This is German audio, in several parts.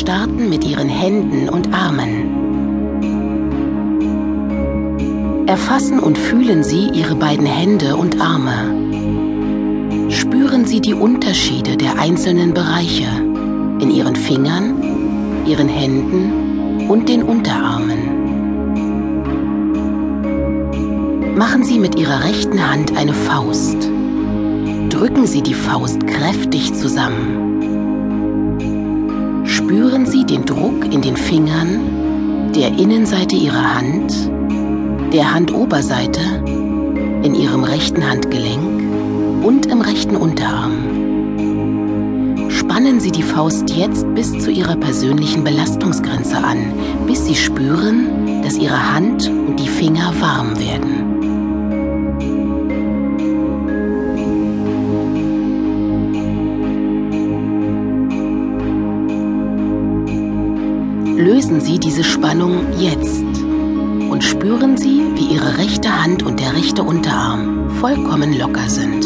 starten mit Ihren Händen und Armen. Erfassen und fühlen Sie Ihre beiden Hände und Arme. Spüren Sie die Unterschiede der einzelnen Bereiche in Ihren Fingern, Ihren Händen und den Unterarmen. Machen Sie mit Ihrer rechten Hand eine Faust. Drücken Sie die Faust kräftig zusammen. Spüren Sie den Druck in den Fingern, der Innenseite Ihrer Hand der Handoberseite, in Ihrem rechten Handgelenk und im rechten Unterarm. Spannen Sie die Faust jetzt bis zu Ihrer persönlichen Belastungsgrenze an, bis Sie spüren, dass Ihre Hand und die Finger warm werden. Lösen Sie diese Spannung jetzt und spüren Sie, wie Ihre rechte Hand und der rechte Unterarm vollkommen locker sind.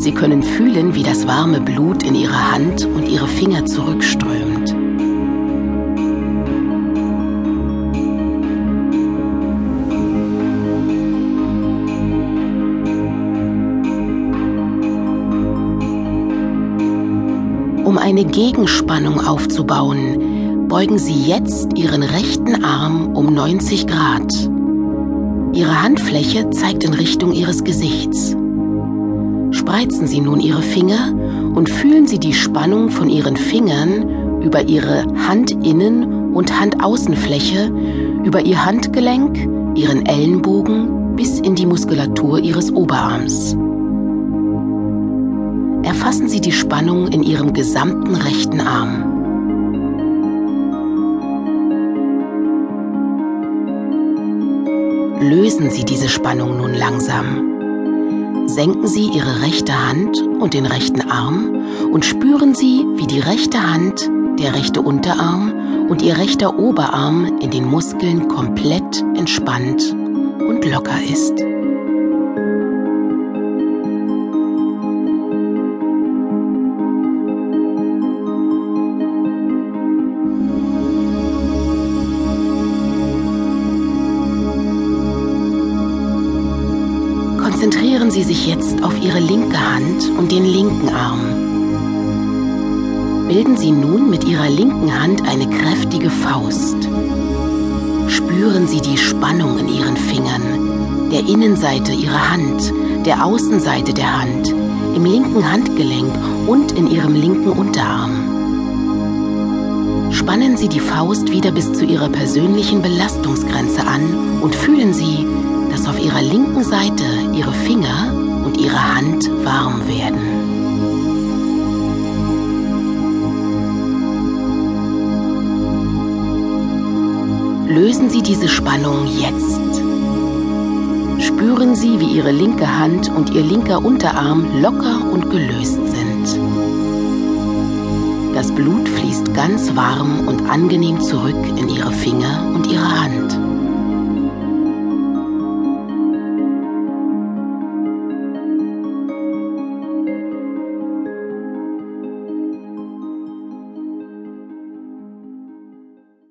Sie können fühlen, wie das warme Blut in Ihre Hand und Ihre Finger zurückströmt. Um eine Gegenspannung aufzubauen, beugen Sie jetzt Ihren rechten Arm um 90 Grad. Ihre Handfläche zeigt in Richtung Ihres Gesichts. Spreizen Sie nun Ihre Finger und fühlen Sie die Spannung von Ihren Fingern über Ihre Handinnen- und Handaußenfläche, über Ihr Handgelenk, Ihren Ellenbogen bis in die Muskulatur Ihres Oberarms erfassen Sie die Spannung in Ihrem gesamten rechten Arm. Lösen Sie diese Spannung nun langsam. Senken Sie Ihre rechte Hand und den rechten Arm und spüren Sie, wie die rechte Hand, der rechte Unterarm und Ihr rechter Oberarm in den Muskeln komplett entspannt und locker ist. Konzentrieren Sie sich jetzt auf Ihre linke Hand und den linken Arm. Bilden Sie nun mit Ihrer linken Hand eine kräftige Faust. Spüren Sie die Spannung in Ihren Fingern, der Innenseite Ihrer Hand, der Außenseite der Hand, im linken Handgelenk und in Ihrem linken Unterarm. Spannen Sie die Faust wieder bis zu Ihrer persönlichen Belastungsgrenze an und fühlen Sie, dass auf ihrer linken Seite ihre Finger und ihre Hand warm werden. Lösen Sie diese Spannung jetzt. Spüren Sie, wie Ihre linke Hand und Ihr linker Unterarm locker und gelöst sind. Das Blut fließt ganz warm und angenehm zurück in Ihre